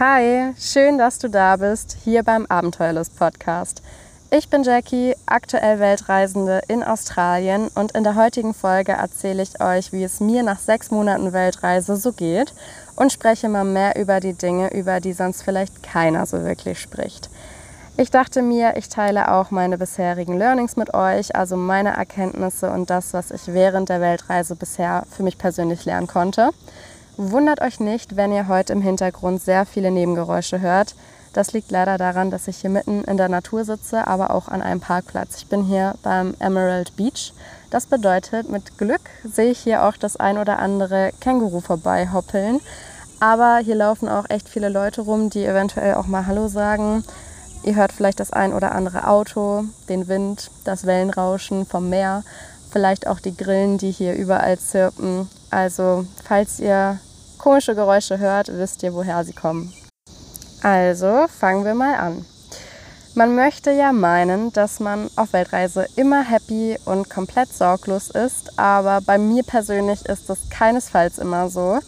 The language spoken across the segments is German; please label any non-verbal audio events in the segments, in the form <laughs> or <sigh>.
Hi, schön, dass du da bist, hier beim Abenteuerlust Podcast. Ich bin Jackie, aktuell Weltreisende in Australien und in der heutigen Folge erzähle ich euch, wie es mir nach sechs Monaten Weltreise so geht und spreche mal mehr über die Dinge, über die sonst vielleicht keiner so wirklich spricht. Ich dachte mir, ich teile auch meine bisherigen Learnings mit euch, also meine Erkenntnisse und das, was ich während der Weltreise bisher für mich persönlich lernen konnte. Wundert euch nicht, wenn ihr heute im Hintergrund sehr viele Nebengeräusche hört. Das liegt leider daran, dass ich hier mitten in der Natur sitze, aber auch an einem Parkplatz. Ich bin hier beim Emerald Beach. Das bedeutet, mit Glück sehe ich hier auch das ein oder andere Känguru vorbei hoppeln. Aber hier laufen auch echt viele Leute rum, die eventuell auch mal Hallo sagen. Ihr hört vielleicht das ein oder andere Auto, den Wind, das Wellenrauschen vom Meer, vielleicht auch die Grillen, die hier überall zirpen. Also, falls ihr komische Geräusche hört, wisst ihr, woher sie kommen. Also, fangen wir mal an. Man möchte ja meinen, dass man auf Weltreise immer happy und komplett sorglos ist, aber bei mir persönlich ist das keinesfalls immer so.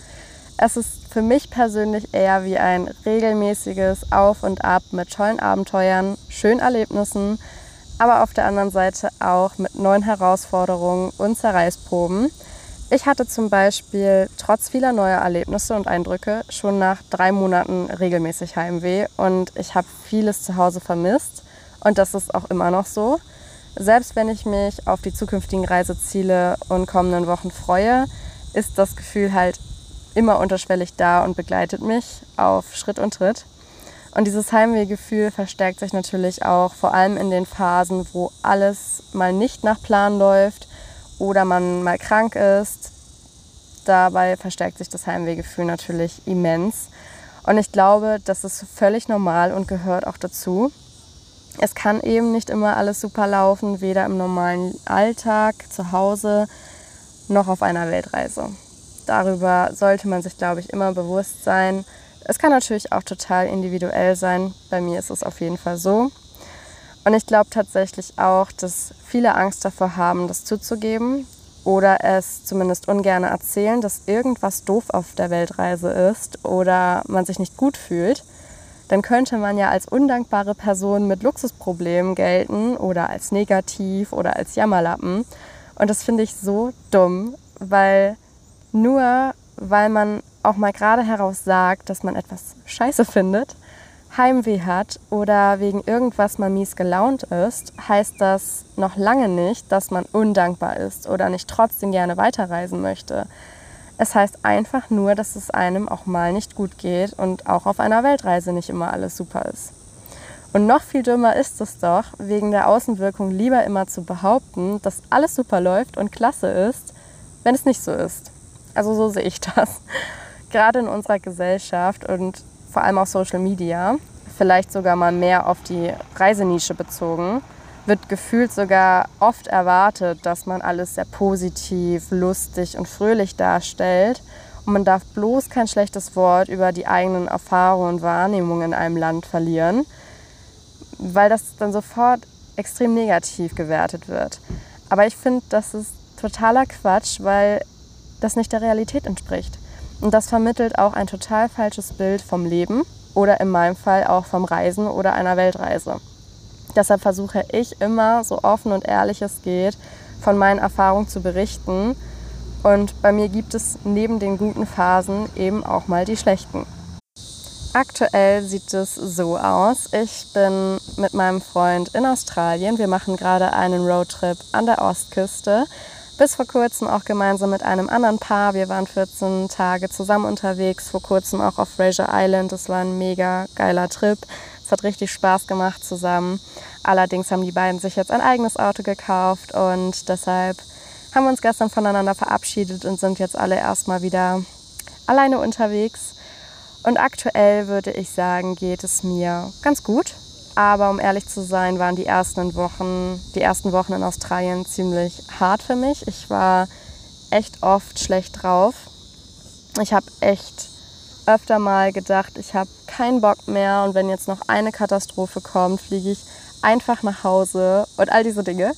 Es ist für mich persönlich eher wie ein regelmäßiges Auf und Ab mit tollen Abenteuern, schönen Erlebnissen, aber auf der anderen Seite auch mit neuen Herausforderungen und Zerreißproben. Ich hatte zum Beispiel trotz vieler neuer Erlebnisse und Eindrücke schon nach drei Monaten regelmäßig Heimweh und ich habe vieles zu Hause vermisst und das ist auch immer noch so. Selbst wenn ich mich auf die zukünftigen Reiseziele und kommenden Wochen freue, ist das Gefühl halt immer unterschwellig da und begleitet mich auf Schritt und Tritt. Und dieses Heimwehgefühl verstärkt sich natürlich auch vor allem in den Phasen, wo alles mal nicht nach Plan läuft oder man mal krank ist. Dabei verstärkt sich das Heimwehgefühl natürlich immens. Und ich glaube, das ist völlig normal und gehört auch dazu. Es kann eben nicht immer alles super laufen, weder im normalen Alltag, zu Hause, noch auf einer Weltreise. Darüber sollte man sich, glaube ich, immer bewusst sein. Es kann natürlich auch total individuell sein. Bei mir ist es auf jeden Fall so. Und ich glaube tatsächlich auch, dass viele Angst davor haben, das zuzugeben oder es zumindest ungern erzählen, dass irgendwas doof auf der Weltreise ist oder man sich nicht gut fühlt. Dann könnte man ja als undankbare Person mit Luxusproblemen gelten oder als negativ oder als Jammerlappen. Und das finde ich so dumm, weil nur weil man auch mal gerade heraus sagt, dass man etwas scheiße findet, Heimweh hat oder wegen irgendwas mal mies gelaunt ist, heißt das noch lange nicht, dass man undankbar ist oder nicht trotzdem gerne weiterreisen möchte. Es heißt einfach nur, dass es einem auch mal nicht gut geht und auch auf einer Weltreise nicht immer alles super ist. Und noch viel dümmer ist es doch, wegen der Außenwirkung lieber immer zu behaupten, dass alles super läuft und klasse ist, wenn es nicht so ist. Also so sehe ich das. <laughs> Gerade in unserer Gesellschaft und vor allem auf Social Media, vielleicht sogar mal mehr auf die Reisenische bezogen, wird gefühlt sogar oft erwartet, dass man alles sehr positiv, lustig und fröhlich darstellt. Und man darf bloß kein schlechtes Wort über die eigenen Erfahrungen und Wahrnehmungen in einem Land verlieren, weil das dann sofort extrem negativ gewertet wird. Aber ich finde, das ist totaler Quatsch, weil das nicht der Realität entspricht. Und das vermittelt auch ein total falsches Bild vom Leben oder in meinem Fall auch vom Reisen oder einer Weltreise. Deshalb versuche ich immer, so offen und ehrlich es geht, von meinen Erfahrungen zu berichten. Und bei mir gibt es neben den guten Phasen eben auch mal die schlechten. Aktuell sieht es so aus. Ich bin mit meinem Freund in Australien. Wir machen gerade einen Roadtrip an der Ostküste bis vor kurzem auch gemeinsam mit einem anderen Paar. Wir waren 14 Tage zusammen unterwegs, vor kurzem auch auf Fraser Island. Das war ein mega geiler Trip. Es hat richtig Spaß gemacht zusammen. Allerdings haben die beiden sich jetzt ein eigenes Auto gekauft und deshalb haben wir uns gestern voneinander verabschiedet und sind jetzt alle erstmal wieder alleine unterwegs. Und aktuell würde ich sagen, geht es mir ganz gut. Aber um ehrlich zu sein, waren die ersten Wochen, die ersten Wochen in Australien ziemlich hart für mich. Ich war echt oft schlecht drauf. Ich habe echt öfter mal gedacht, ich habe keinen Bock mehr und wenn jetzt noch eine Katastrophe kommt, fliege ich einfach nach Hause und all diese Dinge.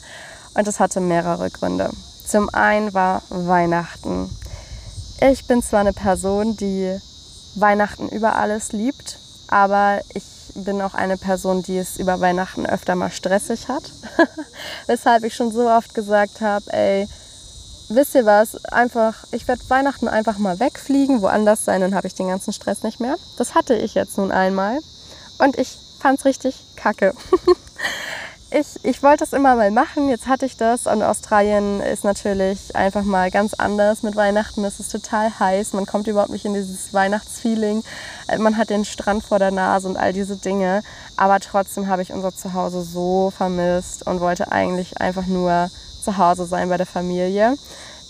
Und es hatte mehrere Gründe. Zum einen war Weihnachten. Ich bin zwar eine Person, die Weihnachten über alles liebt, aber ich bin auch eine Person, die es über Weihnachten öfter mal stressig hat. <laughs> Weshalb ich schon so oft gesagt habe, ey, wisst ihr was, einfach, ich werde Weihnachten einfach mal wegfliegen, woanders sein, dann habe ich den ganzen Stress nicht mehr. Das hatte ich jetzt nun einmal und ich fand es richtig kacke. <laughs> ich, ich wollte es immer mal machen, jetzt hatte ich das und Australien ist natürlich einfach mal ganz anders mit Weihnachten. Es ist total heiß, man kommt überhaupt nicht in dieses Weihnachtsfeeling. Man hat den Strand vor der Nase und all diese Dinge, aber trotzdem habe ich unser Zuhause so vermisst und wollte eigentlich einfach nur zu Hause sein bei der Familie.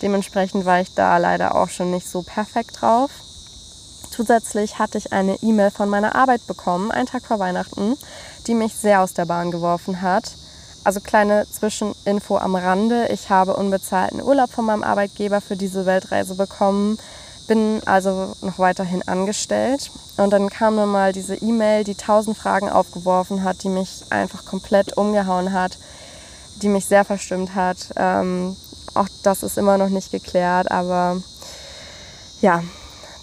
Dementsprechend war ich da leider auch schon nicht so perfekt drauf. Zusätzlich hatte ich eine E-Mail von meiner Arbeit bekommen, einen Tag vor Weihnachten, die mich sehr aus der Bahn geworfen hat. Also kleine Zwischeninfo am Rande. Ich habe unbezahlten Urlaub von meinem Arbeitgeber für diese Weltreise bekommen, bin also noch weiterhin angestellt. Und dann kam mir mal diese E-Mail, die tausend Fragen aufgeworfen hat, die mich einfach komplett umgehauen hat die mich sehr verstimmt hat. Ähm, auch das ist immer noch nicht geklärt, aber ja,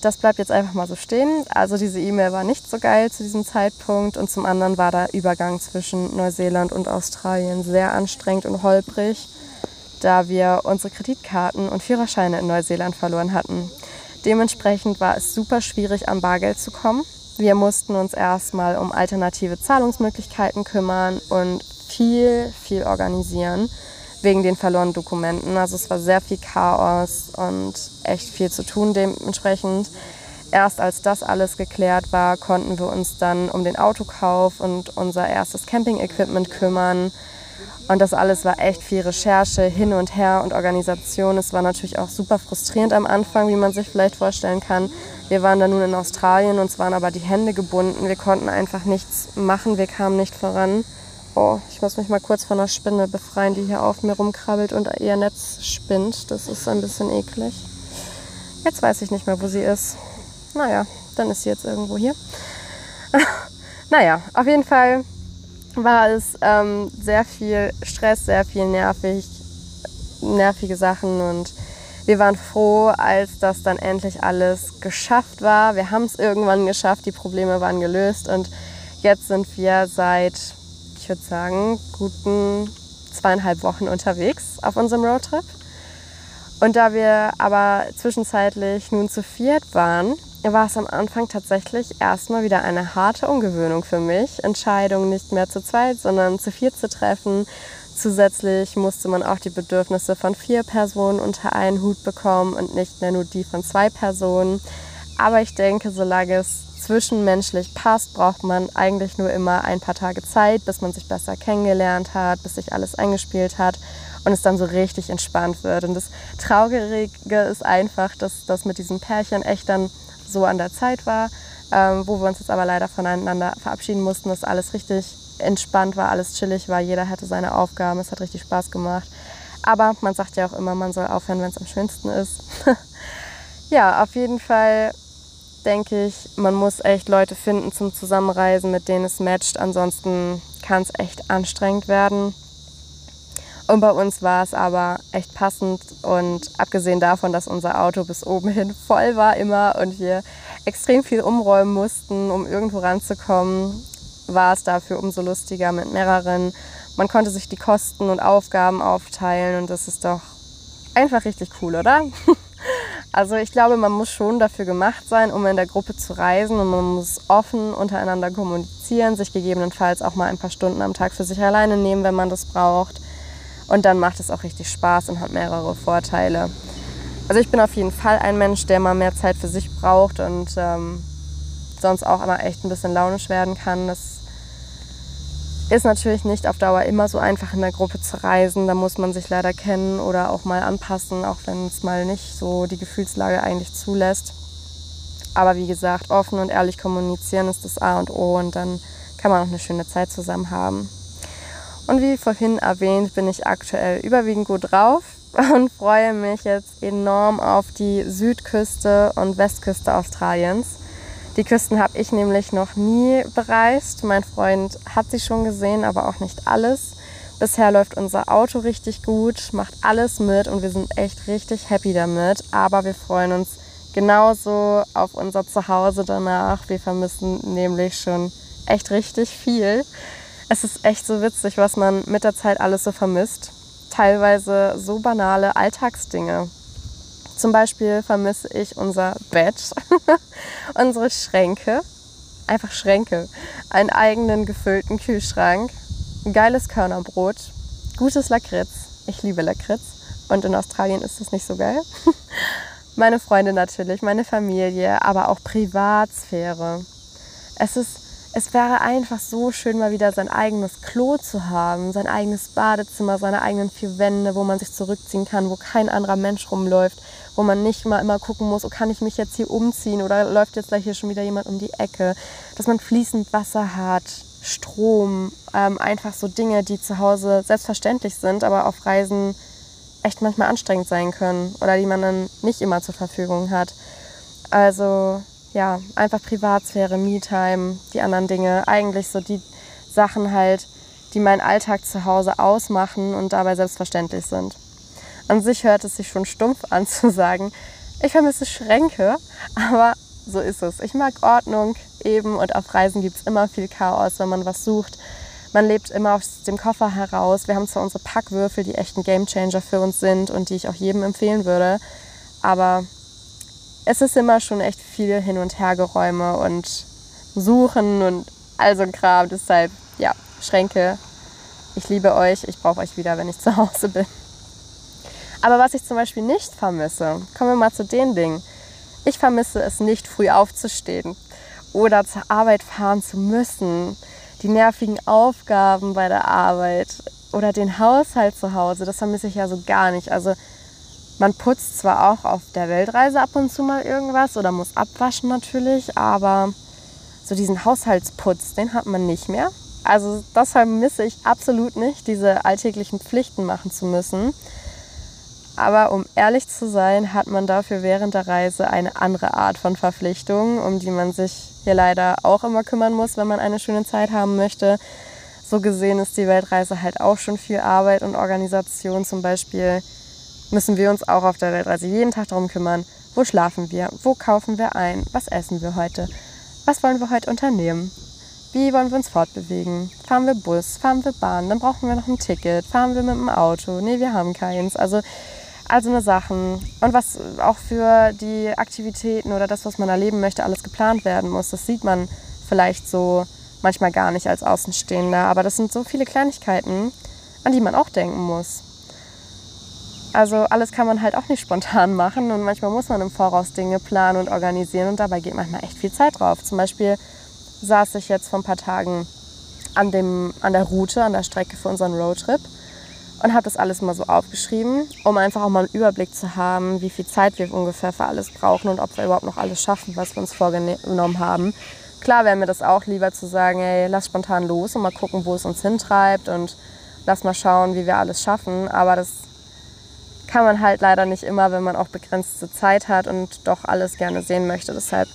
das bleibt jetzt einfach mal so stehen. Also diese E-Mail war nicht so geil zu diesem Zeitpunkt und zum anderen war der Übergang zwischen Neuseeland und Australien sehr anstrengend und holprig, da wir unsere Kreditkarten und Führerscheine in Neuseeland verloren hatten. Dementsprechend war es super schwierig, an Bargeld zu kommen. Wir mussten uns erstmal um alternative Zahlungsmöglichkeiten kümmern und viel, viel organisieren wegen den verlorenen Dokumenten. Also es war sehr viel Chaos und echt viel zu tun dementsprechend. Erst als das alles geklärt war, konnten wir uns dann um den Autokauf und unser erstes Camping-Equipment kümmern. Und das alles war echt viel Recherche, hin und her und Organisation. Es war natürlich auch super frustrierend am Anfang, wie man sich vielleicht vorstellen kann. Wir waren dann nun in Australien, uns waren aber die Hände gebunden. Wir konnten einfach nichts machen, wir kamen nicht voran. Oh, ich muss mich mal kurz von einer Spinne befreien, die hier auf mir rumkrabbelt und ihr Netz spinnt. Das ist ein bisschen eklig. Jetzt weiß ich nicht mehr, wo sie ist. Naja, dann ist sie jetzt irgendwo hier. <laughs> naja, auf jeden Fall war es ähm, sehr viel Stress, sehr viel nervig, nervige Sachen und wir waren froh, als das dann endlich alles geschafft war. Wir haben es irgendwann geschafft, die Probleme waren gelöst und jetzt sind wir seit ich würde sagen, guten zweieinhalb Wochen unterwegs auf unserem Roadtrip. Und da wir aber zwischenzeitlich nun zu viert waren, war es am Anfang tatsächlich erstmal wieder eine harte Umgewöhnung für mich, Entscheidungen nicht mehr zu zweit, sondern zu viert zu treffen. Zusätzlich musste man auch die Bedürfnisse von vier Personen unter einen Hut bekommen und nicht mehr nur die von zwei Personen. Aber ich denke, solange es zwischenmenschlich passt, braucht man eigentlich nur immer ein paar Tage Zeit, bis man sich besser kennengelernt hat, bis sich alles eingespielt hat und es dann so richtig entspannt wird. Und das Traurige ist einfach, dass das mit diesem Pärchen echt dann so an der Zeit war, ähm, wo wir uns jetzt aber leider voneinander verabschieden mussten, dass alles richtig entspannt war, alles chillig war, jeder hatte seine Aufgaben, es hat richtig Spaß gemacht. Aber man sagt ja auch immer, man soll aufhören, wenn es am schönsten ist. <laughs> ja, auf jeden Fall denke ich, man muss echt Leute finden zum Zusammenreisen, mit denen es matcht. Ansonsten kann es echt anstrengend werden. Und bei uns war es aber echt passend und abgesehen davon, dass unser Auto bis oben hin voll war immer und wir extrem viel umräumen mussten, um irgendwo ranzukommen, war es dafür umso lustiger mit mehreren. Man konnte sich die Kosten und Aufgaben aufteilen und das ist doch einfach richtig cool, oder? <laughs> Also ich glaube, man muss schon dafür gemacht sein, um in der Gruppe zu reisen und man muss offen untereinander kommunizieren, sich gegebenenfalls auch mal ein paar Stunden am Tag für sich alleine nehmen, wenn man das braucht. Und dann macht es auch richtig Spaß und hat mehrere Vorteile. Also ich bin auf jeden Fall ein Mensch, der mal mehr Zeit für sich braucht und ähm, sonst auch immer echt ein bisschen launisch werden kann. Das ist natürlich nicht auf Dauer immer so einfach in der Gruppe zu reisen. Da muss man sich leider kennen oder auch mal anpassen, auch wenn es mal nicht so die Gefühlslage eigentlich zulässt. Aber wie gesagt, offen und ehrlich kommunizieren ist das A und O und dann kann man auch eine schöne Zeit zusammen haben. Und wie vorhin erwähnt, bin ich aktuell überwiegend gut drauf <laughs> und freue mich jetzt enorm auf die Südküste und Westküste Australiens. Die Küsten habe ich nämlich noch nie bereist. Mein Freund hat sie schon gesehen, aber auch nicht alles. Bisher läuft unser Auto richtig gut, macht alles mit und wir sind echt richtig happy damit. Aber wir freuen uns Genauso auf unser Zuhause danach. Wir vermissen nämlich schon echt richtig viel. Es ist echt so witzig, was man mit der Zeit alles so vermisst. Teilweise so banale Alltagsdinge. Zum Beispiel vermisse ich unser Bett, <laughs> unsere Schränke, einfach Schränke, einen eigenen gefüllten Kühlschrank, ein geiles Körnerbrot, gutes Lakritz. Ich liebe Lakritz und in Australien ist es nicht so geil. <laughs> meine Freunde natürlich, meine Familie, aber auch Privatsphäre. Es ist es wäre einfach so schön, mal wieder sein eigenes Klo zu haben, sein eigenes Badezimmer, seine eigenen vier Wände, wo man sich zurückziehen kann, wo kein anderer Mensch rumläuft, wo man nicht mal immer gucken muss, oh, kann ich mich jetzt hier umziehen oder läuft jetzt gleich hier schon wieder jemand um die Ecke. Dass man fließend Wasser hat, Strom, ähm, einfach so Dinge, die zu Hause selbstverständlich sind, aber auf Reisen echt manchmal anstrengend sein können oder die man dann nicht immer zur Verfügung hat. Also ja, einfach Privatsphäre, Me-Time, die anderen Dinge, eigentlich so die Sachen halt, die meinen Alltag zu Hause ausmachen und dabei selbstverständlich sind. An sich hört es sich schon stumpf an <laughs> zu sagen, ich vermisse Schränke, aber so ist es. Ich mag Ordnung eben und auf Reisen gibt es immer viel Chaos, wenn man was sucht. Man lebt immer aus dem Koffer heraus. Wir haben zwar unsere Packwürfel, die echt ein Gamechanger für uns sind und die ich auch jedem empfehlen würde, aber es ist immer schon echt viel Hin- und Hergeräume und Suchen und all so ein Kram. Deshalb, ja, Schränke. Ich liebe euch. Ich brauche euch wieder, wenn ich zu Hause bin. Aber was ich zum Beispiel nicht vermisse, kommen wir mal zu den Dingen. Ich vermisse es nicht, früh aufzustehen oder zur Arbeit fahren zu müssen. Die nervigen Aufgaben bei der Arbeit oder den Haushalt zu Hause, das vermisse ich ja so gar nicht. Also man putzt zwar auch auf der Weltreise ab und zu mal irgendwas oder muss abwaschen natürlich, aber so diesen Haushaltsputz, den hat man nicht mehr. Also das vermisse ich absolut nicht, diese alltäglichen Pflichten machen zu müssen. Aber um ehrlich zu sein, hat man dafür während der Reise eine andere Art von Verpflichtung, um die man sich hier leider auch immer kümmern muss, wenn man eine schöne Zeit haben möchte. So gesehen ist die Weltreise halt auch schon viel Arbeit und Organisation. Zum Beispiel müssen wir uns auch auf der Weltreise jeden Tag darum kümmern, wo schlafen wir, wo kaufen wir ein, was essen wir heute, was wollen wir heute unternehmen, wie wollen wir uns fortbewegen, fahren wir Bus, fahren wir Bahn, dann brauchen wir noch ein Ticket, fahren wir mit dem Auto, nee, wir haben keins. Also also eine Sachen und was auch für die Aktivitäten oder das, was man erleben möchte, alles geplant werden muss. Das sieht man vielleicht so manchmal gar nicht als Außenstehender, aber das sind so viele Kleinigkeiten, an die man auch denken muss. Also alles kann man halt auch nicht spontan machen und manchmal muss man im Voraus Dinge planen und organisieren und dabei geht manchmal echt viel Zeit drauf. Zum Beispiel saß ich jetzt vor ein paar Tagen an, dem, an der Route, an der Strecke für unseren Roadtrip und habe das alles mal so aufgeschrieben, um einfach auch mal einen Überblick zu haben, wie viel Zeit wir ungefähr für alles brauchen und ob wir überhaupt noch alles schaffen, was wir uns vorgenommen haben. Klar wäre mir das auch lieber zu sagen, ey, lass spontan los und mal gucken, wo es uns hintreibt und lass mal schauen, wie wir alles schaffen. Aber das kann man halt leider nicht immer, wenn man auch begrenzte Zeit hat und doch alles gerne sehen möchte. Deshalb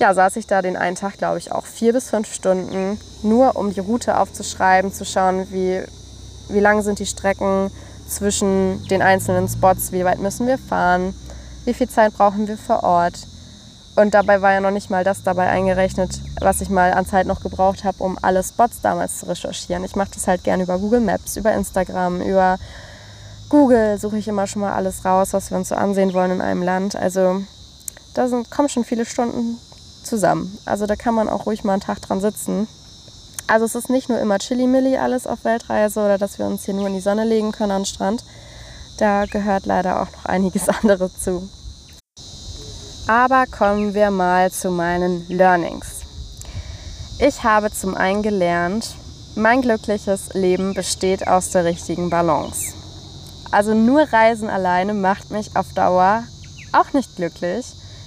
ja, saß ich da den einen Tag, glaube ich, auch vier bis fünf Stunden, nur um die Route aufzuschreiben, zu schauen, wie, wie lang sind die Strecken zwischen den einzelnen Spots, wie weit müssen wir fahren, wie viel Zeit brauchen wir vor Ort. Und dabei war ja noch nicht mal das dabei eingerechnet, was ich mal an Zeit noch gebraucht habe, um alle Spots damals zu recherchieren. Ich mache das halt gerne über Google Maps, über Instagram, über Google suche ich immer schon mal alles raus, was wir uns so ansehen wollen in einem Land. Also da sind, kommen schon viele Stunden zusammen. Also da kann man auch ruhig mal einen Tag dran sitzen. Also es ist nicht nur immer Chili-Milli alles auf Weltreise oder dass wir uns hier nur in die Sonne legen können am Strand. Da gehört leider auch noch einiges <laughs> anderes zu. Aber kommen wir mal zu meinen Learnings. Ich habe zum einen gelernt, mein glückliches Leben besteht aus der richtigen Balance. Also nur Reisen alleine macht mich auf Dauer auch nicht glücklich.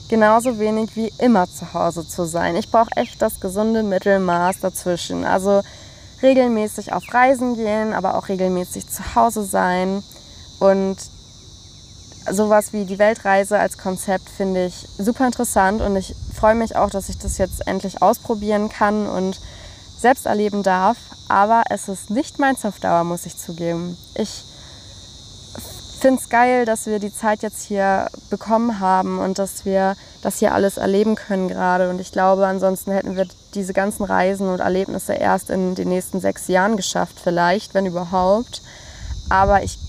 Genauso wenig wie immer zu Hause zu sein. Ich brauche echt das gesunde Mittelmaß dazwischen. Also regelmäßig auf Reisen gehen, aber auch regelmäßig zu Hause sein. Und sowas wie die Weltreise als Konzept finde ich super interessant und ich freue mich auch, dass ich das jetzt endlich ausprobieren kann und selbst erleben darf. Aber es ist nicht meins auf Dauer, muss ich zugeben. Ich finde es geil, dass wir die Zeit jetzt hier bekommen haben und dass wir das hier alles erleben können gerade. Und ich glaube, ansonsten hätten wir diese ganzen Reisen und Erlebnisse erst in den nächsten sechs Jahren geschafft, vielleicht, wenn überhaupt. Aber ich,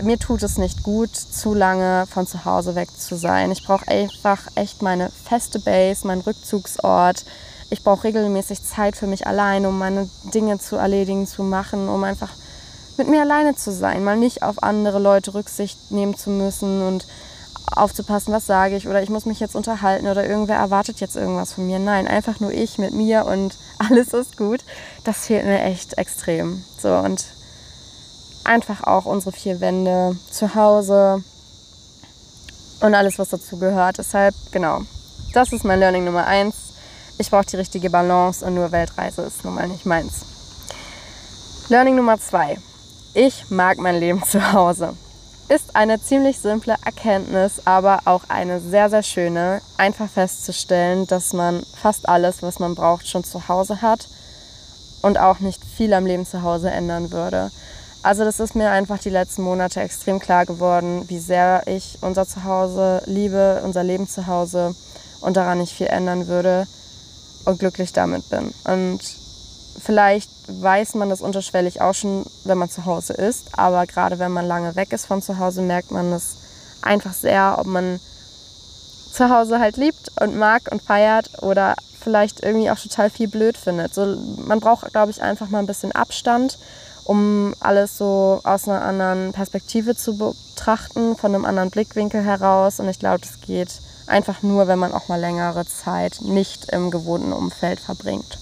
mir tut es nicht gut, zu lange von zu Hause weg zu sein. Ich brauche einfach echt meine feste Base, meinen Rückzugsort. Ich brauche regelmäßig Zeit für mich allein, um meine Dinge zu erledigen, zu machen, um einfach mit mir alleine zu sein, mal nicht auf andere Leute Rücksicht nehmen zu müssen und aufzupassen, was sage ich oder ich muss mich jetzt unterhalten oder irgendwer erwartet jetzt irgendwas von mir. Nein, einfach nur ich mit mir und <laughs> alles ist gut. Das fehlt mir echt extrem. So und einfach auch unsere vier Wände zu Hause und alles, was dazu gehört. Deshalb, genau, das ist mein Learning Nummer eins. Ich brauche die richtige Balance und nur Weltreise ist nun mal nicht meins. Learning Nummer zwei. Ich mag mein Leben zu Hause. Ist eine ziemlich simple Erkenntnis, aber auch eine sehr, sehr schöne, einfach festzustellen, dass man fast alles, was man braucht, schon zu Hause hat und auch nicht viel am Leben zu Hause ändern würde. Also das ist mir einfach die letzten Monate extrem klar geworden, wie sehr ich unser Zuhause liebe, unser Leben zu Hause und daran nicht viel ändern würde und glücklich damit bin. Und Vielleicht weiß man das unterschwellig auch schon, wenn man zu Hause ist, aber gerade wenn man lange weg ist von zu Hause, merkt man das einfach sehr, ob man zu Hause halt liebt und mag und feiert oder vielleicht irgendwie auch total viel blöd findet. So, man braucht, glaube ich, einfach mal ein bisschen Abstand, um alles so aus einer anderen Perspektive zu betrachten, von einem anderen Blickwinkel heraus. Und ich glaube, das geht einfach nur, wenn man auch mal längere Zeit nicht im gewohnten Umfeld verbringt.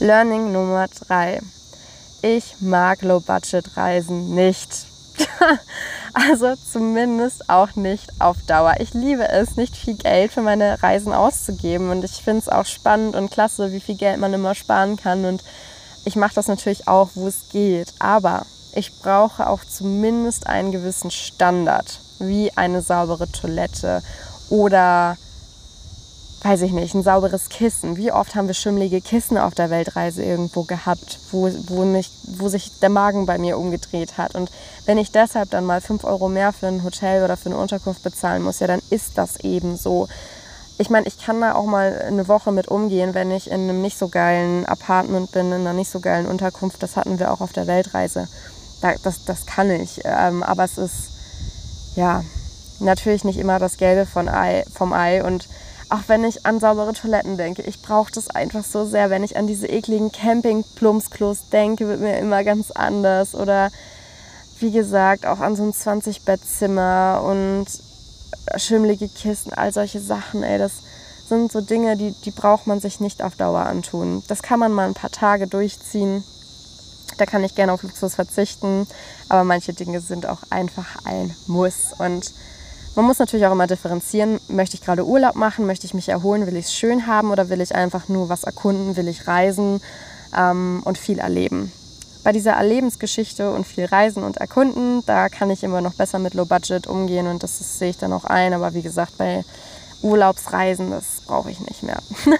Learning Nummer drei. Ich mag Low-Budget-Reisen nicht. <laughs> also zumindest auch nicht auf Dauer. Ich liebe es, nicht viel Geld für meine Reisen auszugeben und ich finde es auch spannend und klasse, wie viel Geld man immer sparen kann und ich mache das natürlich auch, wo es geht. Aber ich brauche auch zumindest einen gewissen Standard, wie eine saubere Toilette oder weiß ich nicht, ein sauberes Kissen. Wie oft haben wir schimmelige Kissen auf der Weltreise irgendwo gehabt, wo, wo, mich, wo sich der Magen bei mir umgedreht hat. Und wenn ich deshalb dann mal 5 Euro mehr für ein Hotel oder für eine Unterkunft bezahlen muss, ja, dann ist das eben so. Ich meine, ich kann da auch mal eine Woche mit umgehen, wenn ich in einem nicht so geilen Apartment bin, in einer nicht so geilen Unterkunft. Das hatten wir auch auf der Weltreise. Das, das kann ich. Ähm, aber es ist, ja, natürlich nicht immer das Gelbe von Ei, vom Ei. Und auch wenn ich an saubere Toiletten denke, ich brauche das einfach so sehr. Wenn ich an diese ekligen Camping-Plumpsklos denke, wird mir immer ganz anders. Oder wie gesagt, auch an so ein 20-Bettzimmer und schimmelige Kisten, all solche Sachen, ey, das sind so Dinge, die, die braucht man sich nicht auf Dauer antun. Das kann man mal ein paar Tage durchziehen. Da kann ich gerne auf Luxus verzichten, aber manche Dinge sind auch einfach ein Muss. Und man muss natürlich auch immer differenzieren, möchte ich gerade Urlaub machen, möchte ich mich erholen, will ich es schön haben oder will ich einfach nur was erkunden, will ich reisen ähm, und viel erleben. Bei dieser Erlebensgeschichte und viel Reisen und Erkunden, da kann ich immer noch besser mit Low Budget umgehen und das, das sehe ich dann auch ein. Aber wie gesagt, bei Urlaubsreisen, das brauche ich nicht mehr. <laughs>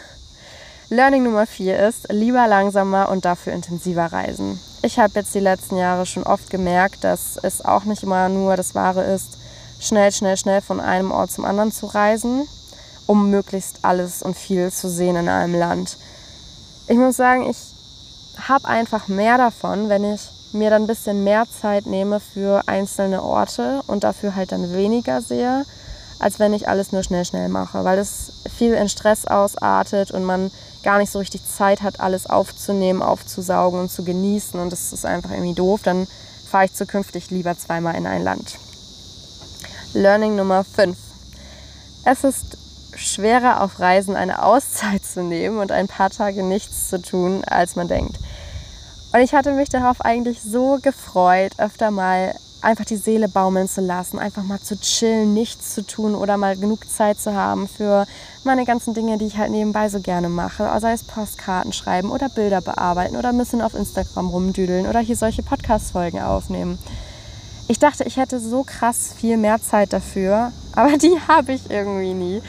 Learning Nummer vier ist, lieber langsamer und dafür intensiver reisen. Ich habe jetzt die letzten Jahre schon oft gemerkt, dass es auch nicht immer nur das Wahre ist, schnell, schnell, schnell von einem Ort zum anderen zu reisen, um möglichst alles und viel zu sehen in einem Land. Ich muss sagen, ich habe einfach mehr davon, wenn ich mir dann ein bisschen mehr Zeit nehme für einzelne Orte und dafür halt dann weniger sehe, als wenn ich alles nur schnell, schnell mache, weil es viel in Stress ausartet und man gar nicht so richtig Zeit hat, alles aufzunehmen, aufzusaugen und zu genießen und das ist einfach irgendwie doof. Dann fahre ich zukünftig lieber zweimal in ein Land. Learning Nummer 5. Es ist schwerer auf Reisen eine Auszeit zu nehmen und ein paar Tage nichts zu tun, als man denkt. Und ich hatte mich darauf eigentlich so gefreut, öfter mal einfach die Seele baumeln zu lassen, einfach mal zu chillen, nichts zu tun oder mal genug Zeit zu haben für meine ganzen Dinge, die ich halt nebenbei so gerne mache. Sei es Postkarten schreiben oder Bilder bearbeiten oder ein bisschen auf Instagram rumdüdeln oder hier solche Podcast-Folgen aufnehmen. Ich dachte, ich hätte so krass viel mehr Zeit dafür, <laughs> aber die habe ich irgendwie nie.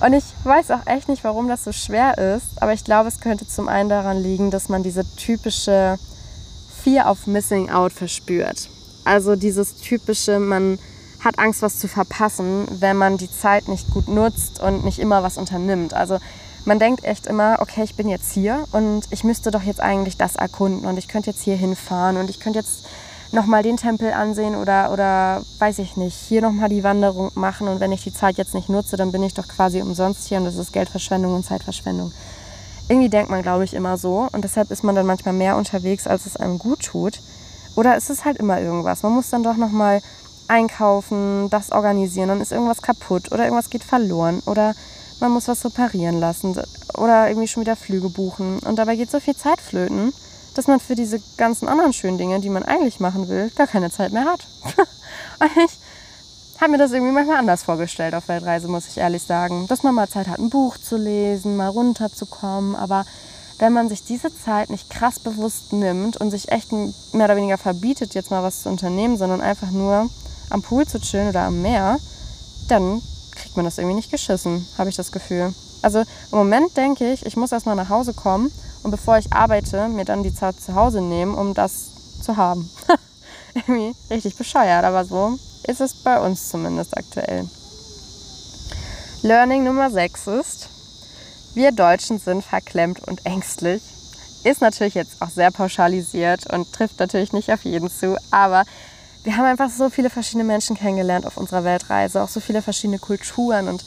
Und ich weiß auch echt nicht, warum das so schwer ist, aber ich glaube, es könnte zum einen daran liegen, dass man diese typische Fear of Missing Out verspürt. Also dieses typische, man hat Angst, was zu verpassen, wenn man die Zeit nicht gut nutzt und nicht immer was unternimmt. Also man denkt echt immer, okay, ich bin jetzt hier und ich müsste doch jetzt eigentlich das erkunden und ich könnte jetzt hier hinfahren und ich könnte jetzt nochmal den Tempel ansehen oder, oder weiß ich nicht, hier nochmal die Wanderung machen und wenn ich die Zeit jetzt nicht nutze, dann bin ich doch quasi umsonst hier und das ist Geldverschwendung und Zeitverschwendung. Irgendwie denkt man, glaube ich, immer so und deshalb ist man dann manchmal mehr unterwegs, als es einem gut tut. Oder ist es halt immer irgendwas. Man muss dann doch nochmal einkaufen, das organisieren, dann ist irgendwas kaputt oder irgendwas geht verloren oder man muss was reparieren lassen oder irgendwie schon wieder Flüge buchen. Und dabei geht so viel Zeit flöten, dass man für diese ganzen anderen schönen Dinge, die man eigentlich machen will, gar keine Zeit mehr hat. und ich habe mir das irgendwie manchmal anders vorgestellt auf Weltreise, muss ich ehrlich sagen. Dass man mal Zeit hat, ein Buch zu lesen, mal runterzukommen, aber wenn man sich diese Zeit nicht krass bewusst nimmt und sich echt mehr oder weniger verbietet, jetzt mal was zu unternehmen, sondern einfach nur am Pool zu chillen oder am Meer, dann kriegt man das irgendwie nicht geschissen, habe ich das Gefühl. Also im Moment denke ich, ich muss erstmal nach Hause kommen und bevor ich arbeite, mir dann die Zeit zu Hause nehmen, um das zu haben. <laughs> irgendwie richtig bescheuert, aber so ist es bei uns zumindest aktuell. Learning Nummer 6 ist, wir Deutschen sind verklemmt und ängstlich. Ist natürlich jetzt auch sehr pauschalisiert und trifft natürlich nicht auf jeden zu, aber wir haben einfach so viele verschiedene Menschen kennengelernt auf unserer Weltreise, auch so viele verschiedene Kulturen und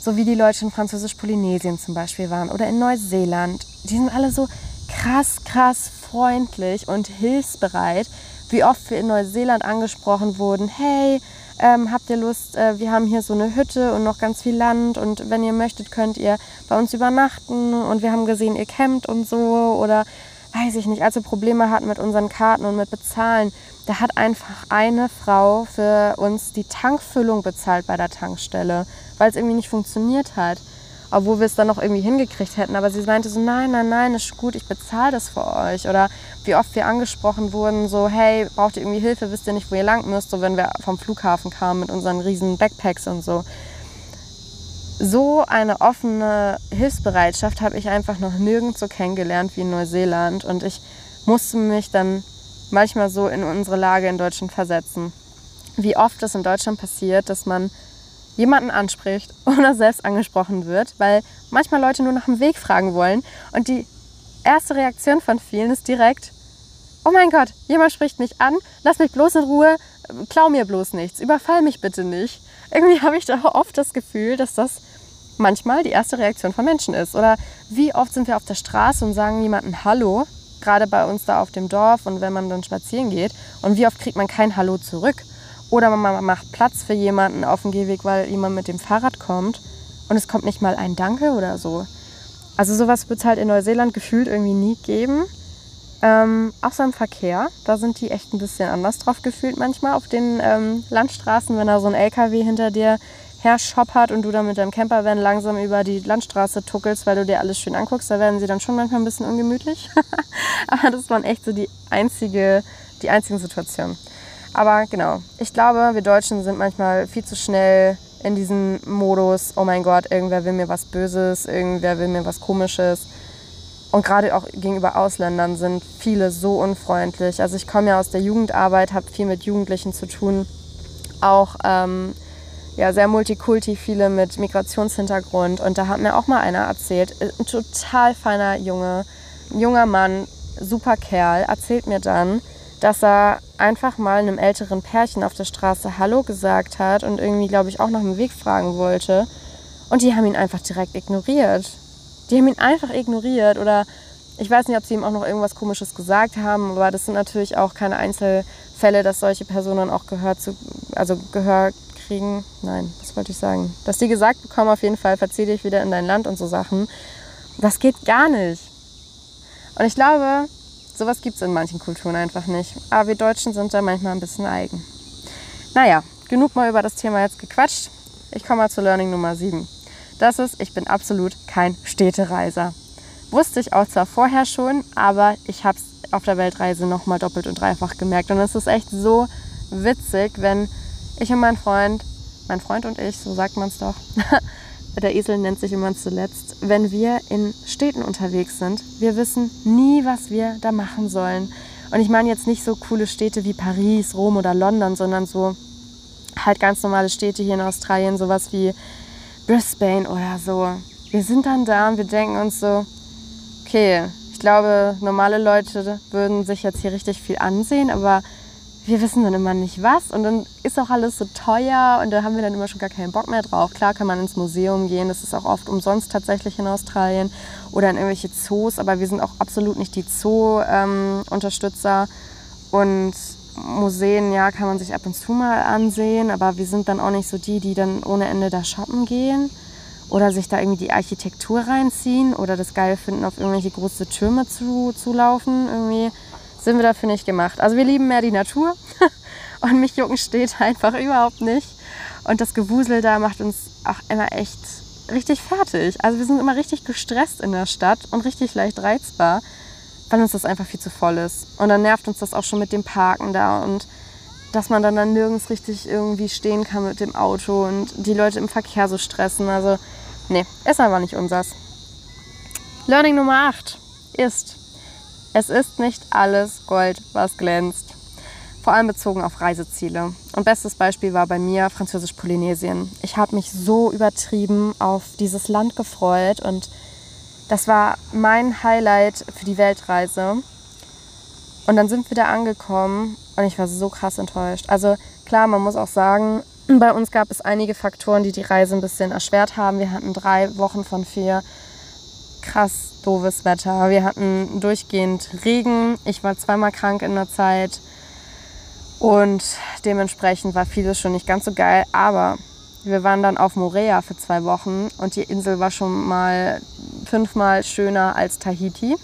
so wie die Leute in Französisch-Polynesien zum Beispiel waren oder in Neuseeland. Die sind alle so krass, krass freundlich und hilfsbereit. Wie oft wir in Neuseeland angesprochen wurden, hey, ähm, habt ihr Lust, äh, wir haben hier so eine Hütte und noch ganz viel Land und wenn ihr möchtet, könnt ihr bei uns übernachten und wir haben gesehen, ihr campt und so oder weiß ich nicht, als wir Probleme hatten mit unseren Karten und mit Bezahlen, da hat einfach eine Frau für uns die Tankfüllung bezahlt bei der Tankstelle, weil es irgendwie nicht funktioniert hat. Obwohl wir es dann noch irgendwie hingekriegt hätten. Aber sie meinte so, nein, nein, nein, ist gut, ich bezahle das für euch. Oder wie oft wir angesprochen wurden, so, hey, braucht ihr irgendwie Hilfe, wisst ihr nicht, wo ihr lang müsst, so wenn wir vom Flughafen kamen mit unseren riesen Backpacks und so. So eine offene Hilfsbereitschaft habe ich einfach noch nirgends so kennengelernt wie in Neuseeland. Und ich musste mich dann manchmal so in unsere Lage in Deutschland versetzen. Wie oft es in Deutschland passiert, dass man jemanden anspricht <laughs> oder selbst angesprochen wird, weil manchmal Leute nur nach dem Weg fragen wollen und die erste Reaktion von vielen ist direkt, oh mein Gott, jemand spricht mich an, lass mich bloß in Ruhe, klau mir bloß nichts, überfall mich bitte nicht. Irgendwie <laughs> habe ich da oft das Gefühl, dass das manchmal die erste Reaktion von Menschen ist. Oder wie oft sind wir auf der Straße und sagen jemanden Hallo gerade bei uns da auf dem Dorf und wenn man dann spazieren geht. Und wie oft kriegt man kein Hallo zurück? Oder man macht Platz für jemanden auf dem Gehweg, weil jemand mit dem Fahrrad kommt und es kommt nicht mal ein Danke oder so. Also sowas wird es halt in Neuseeland gefühlt irgendwie nie geben. Ähm, außer im Verkehr, da sind die echt ein bisschen anders drauf gefühlt manchmal auf den ähm, Landstraßen, wenn da so ein LKW hinter dir herschoppert und du dann mit deinem Campervan langsam über die Landstraße tuckelst, weil du dir alles schön anguckst, da werden sie dann schon manchmal ein bisschen ungemütlich. <laughs> Aber das waren echt so die, einzige, die einzigen Situationen. Aber genau, ich glaube, wir Deutschen sind manchmal viel zu schnell in diesem Modus, oh mein Gott, irgendwer will mir was Böses, irgendwer will mir was Komisches. Und gerade auch gegenüber Ausländern sind viele so unfreundlich. Also ich komme ja aus der Jugendarbeit, habe viel mit Jugendlichen zu tun. Auch ähm, ja, sehr multikulti, viele mit Migrationshintergrund. Und da hat mir auch mal einer erzählt, äh, ein total feiner Junge, ein junger Mann, super Kerl, erzählt mir dann, dass er einfach mal einem älteren Pärchen auf der Straße Hallo gesagt hat und irgendwie, glaube ich, auch nach dem Weg fragen wollte. Und die haben ihn einfach direkt ignoriert. Die haben ihn einfach ignoriert oder ich weiß nicht, ob sie ihm auch noch irgendwas Komisches gesagt haben, aber das sind natürlich auch keine Einzelfälle, dass solche Personen auch Gehör zu, also Gehör kriegen. Nein, was wollte ich sagen? Dass die gesagt bekommen, auf jeden Fall, verzieh dich wieder in dein Land und so Sachen. Das geht gar nicht. Und ich glaube, sowas gibt es in manchen Kulturen einfach nicht. Aber wir Deutschen sind da manchmal ein bisschen eigen. Naja, genug mal über das Thema jetzt gequatscht. Ich komme mal zu Learning Nummer 7. Das ist, ich bin absolut kein Städtereiser. Wusste ich auch zwar vorher schon, aber ich habe es auf der Weltreise nochmal doppelt und dreifach gemerkt. Und es ist echt so witzig, wenn ich und mein Freund, mein Freund und ich, so sagt man es doch, <laughs> der Esel nennt sich immer zuletzt, wenn wir in Städten unterwegs sind, wir wissen nie, was wir da machen sollen. Und ich meine jetzt nicht so coole Städte wie Paris, Rom oder London, sondern so halt ganz normale Städte hier in Australien, sowas wie Brisbane oder so. Wir sind dann da und wir denken uns so, okay, ich glaube, normale Leute würden sich jetzt hier richtig viel ansehen, aber wir wissen dann immer nicht was und dann ist auch alles so teuer und da haben wir dann immer schon gar keinen Bock mehr drauf. Klar kann man ins Museum gehen, das ist auch oft umsonst tatsächlich in Australien oder in irgendwelche Zoos, aber wir sind auch absolut nicht die Zoo-Unterstützer und Museen, ja, kann man sich ab und zu mal ansehen, aber wir sind dann auch nicht so die, die dann ohne Ende da shoppen gehen oder sich da irgendwie die Architektur reinziehen oder das geil finden, auf irgendwelche große Türme zu, zu laufen. Irgendwie sind wir dafür nicht gemacht. Also wir lieben mehr die Natur <laughs> und mich jucken steht einfach überhaupt nicht. Und das Gewusel da macht uns auch immer echt richtig fertig. Also wir sind immer richtig gestresst in der Stadt und richtig leicht reizbar, weil uns das einfach viel zu voll ist. Und dann nervt uns das auch schon mit dem Parken da und dass man dann, dann nirgends richtig irgendwie stehen kann mit dem Auto und die Leute im Verkehr so stressen. Also nee, ist einfach nicht unsers. Learning Nummer 8 ist, es ist nicht alles Gold, was glänzt. Vor allem bezogen auf Reiseziele. Und bestes Beispiel war bei mir Französisch-Polynesien. Ich habe mich so übertrieben auf dieses Land gefreut und das war mein Highlight für die Weltreise. Und dann sind wir da angekommen und ich war so krass enttäuscht. Also klar, man muss auch sagen, bei uns gab es einige Faktoren, die die Reise ein bisschen erschwert haben. Wir hatten drei Wochen von vier krass doofes Wetter. Wir hatten durchgehend Regen. Ich war zweimal krank in der Zeit. Und dementsprechend war vieles schon nicht ganz so geil. Aber wir waren dann auf Morea für zwei Wochen und die Insel war schon mal fünfmal schöner als Tahiti.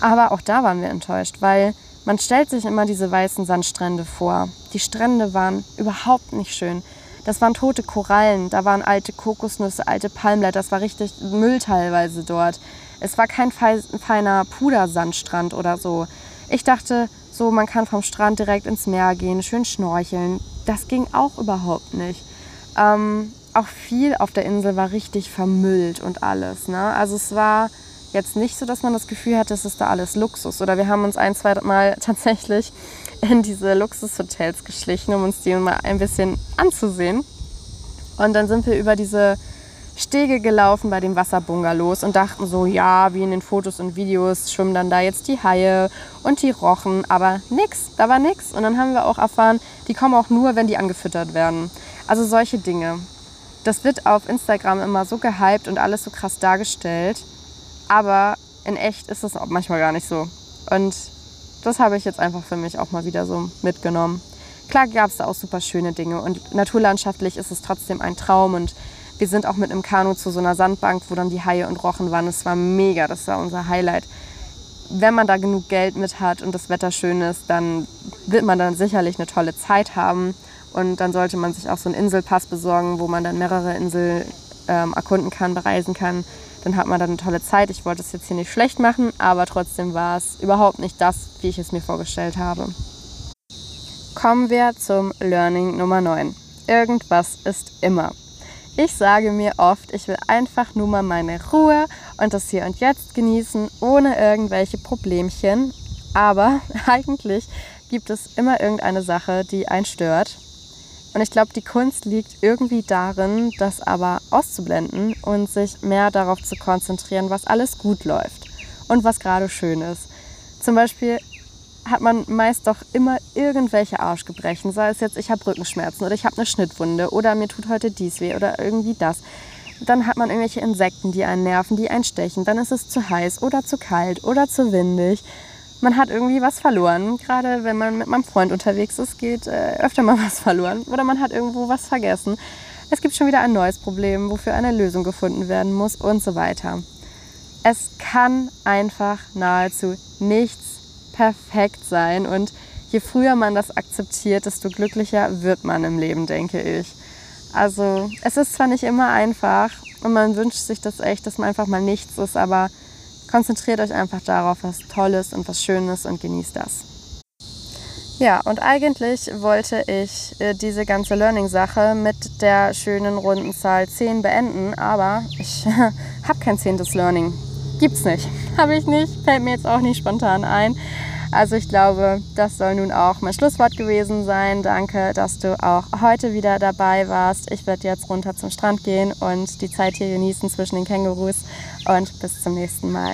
Aber auch da waren wir enttäuscht, weil man stellt sich immer diese weißen Sandstrände vor. Die Strände waren überhaupt nicht schön. Das waren tote Korallen, da waren alte Kokosnüsse, alte Palmblätter, das war richtig Müll teilweise dort. Es war kein feiner Pudersandstrand oder so. Ich dachte, so man kann vom Strand direkt ins Meer gehen, schön schnorcheln. Das ging auch überhaupt nicht. Ähm, auch viel auf der Insel war richtig vermüllt und alles. Ne? Also es war jetzt nicht so, dass man das Gefühl hatte, es ist da alles Luxus. Oder wir haben uns ein, zwei Mal <laughs> tatsächlich in diese Luxushotels geschlichen, um uns die mal ein bisschen anzusehen. Und dann sind wir über diese Stege gelaufen bei den Wasserbungalows und dachten so, ja, wie in den Fotos und Videos schwimmen dann da jetzt die Haie und die Rochen, aber nix, da war nix. Und dann haben wir auch erfahren, die kommen auch nur, wenn die angefüttert werden. Also solche Dinge. Das wird auf Instagram immer so gehypt und alles so krass dargestellt, aber in echt ist es auch manchmal gar nicht so. Und das habe ich jetzt einfach für mich auch mal wieder so mitgenommen. Klar gab es da auch super schöne Dinge und naturlandschaftlich ist es trotzdem ein Traum und wir sind auch mit einem Kanu zu so einer Sandbank, wo dann die Haie und Rochen waren. Es war mega, das war unser Highlight. Wenn man da genug Geld mit hat und das Wetter schön ist, dann wird man dann sicherlich eine tolle Zeit haben. Und dann sollte man sich auch so einen Inselpass besorgen, wo man dann mehrere Inseln ähm, erkunden kann, bereisen kann dann hat man dann eine tolle Zeit. Ich wollte es jetzt hier nicht schlecht machen, aber trotzdem war es überhaupt nicht das, wie ich es mir vorgestellt habe. Kommen wir zum Learning Nummer 9. Irgendwas ist immer. Ich sage mir oft, ich will einfach nur mal meine Ruhe und das Hier und Jetzt genießen, ohne irgendwelche Problemchen. Aber <laughs> eigentlich gibt es immer irgendeine Sache, die einen stört und ich glaube, die Kunst liegt irgendwie darin, das aber auszublenden und sich mehr darauf zu konzentrieren, was alles gut läuft und was gerade schön ist. Zum Beispiel hat man meist doch immer irgendwelche Arschgebrechen, sei es jetzt, ich habe Rückenschmerzen oder ich habe eine Schnittwunde oder mir tut heute dies weh oder irgendwie das. Dann hat man irgendwelche Insekten, die einen nerven, die einen stechen. Dann ist es zu heiß oder zu kalt oder zu windig man hat irgendwie was verloren. Gerade wenn man mit meinem Freund unterwegs ist, geht äh, öfter mal <laughs> was verloren. Oder man hat irgendwo was vergessen. Es gibt schon wieder ein neues Problem, wofür eine Lösung gefunden werden muss und so weiter. Es kann einfach nahezu nichts perfekt sein und je früher man das akzeptiert, desto glücklicher wird man im Leben, denke ich. Also es ist zwar nicht immer einfach und man wünscht sich das echt, dass man einfach mal nichts ist, aber Konzentriert euch einfach darauf, was Tolles und was Schönes und genießt das. Ja, und eigentlich wollte ich äh, diese ganze Learning-Sache mit der schönen runden Zahl 10 beenden, aber ich <laughs> habe kein zehntes Learning. Gibt's nicht. <laughs> Habe ich nicht, fällt mir jetzt auch nicht spontan ein. Also ich glaube, das soll nun auch mein Schlusswort gewesen sein. Danke, dass du auch heute wieder dabei warst. Ich werde jetzt runter zum Strand gehen und die Zeit hier genießen zwischen den Kängurus und bis zum nächsten Mal.